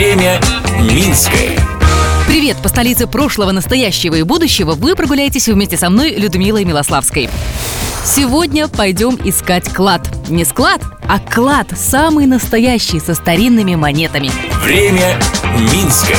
Время Минское. Привет! По столице прошлого, настоящего и будущего вы прогуляетесь вместе со мной, Людмилой Милославской. Сегодня пойдем искать клад. Не склад, а клад, самый настоящий, со старинными монетами. Время Минское.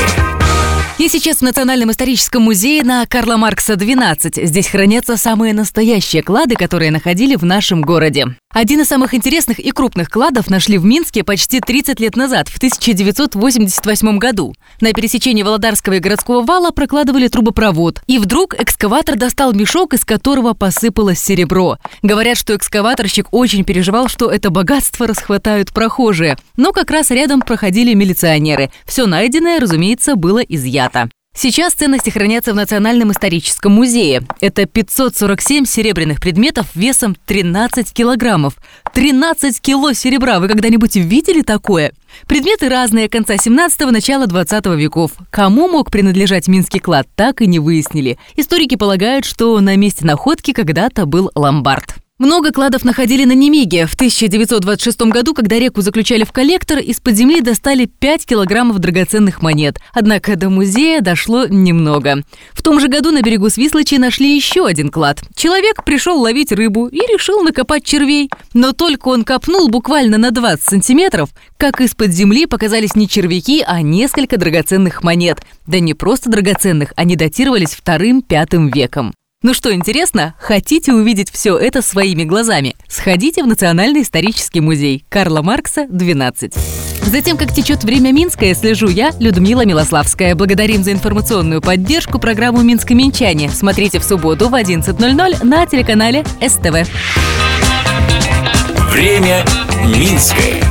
Я сейчас в Национальном историческом музее на Карла Маркса 12. Здесь хранятся самые настоящие клады, которые находили в нашем городе. Один из самых интересных и крупных кладов нашли в Минске почти 30 лет назад, в 1988 году. На пересечении Володарского и городского вала прокладывали трубопровод. И вдруг экскаватор достал мешок, из которого посыпалось серебро. Говорят, что экскаваторщик очень переживал, что это богатство расхватают прохожие. Но как раз рядом проходили милиционеры. Все найденное, разумеется, было изъято. Сейчас ценности хранятся в Национальном историческом музее. Это 547 серебряных предметов весом 13 килограммов. 13 кило серебра! Вы когда-нибудь видели такое? Предметы разные конца 17-го, начала 20 веков. Кому мог принадлежать Минский клад, так и не выяснили. Историки полагают, что на месте находки когда-то был ломбард. Много кладов находили на Немиге. В 1926 году, когда реку заключали в коллектор, из-под земли достали 5 килограммов драгоценных монет. Однако до музея дошло немного. В том же году на берегу Свислочи нашли еще один клад. Человек пришел ловить рыбу и решил накопать червей. Но только он копнул буквально на 20 сантиметров, как из-под земли показались не червяки, а несколько драгоценных монет. Да не просто драгоценных, они датировались вторым-пятым веком. Ну что, интересно? Хотите увидеть все это своими глазами? Сходите в Национальный исторический музей Карла Маркса, 12. Затем, как течет время Минское, слежу я, Людмила Милославская. Благодарим за информационную поддержку программу «Минск-Минчане». Смотрите в субботу в 11.00 на телеканале СТВ. Время Минское.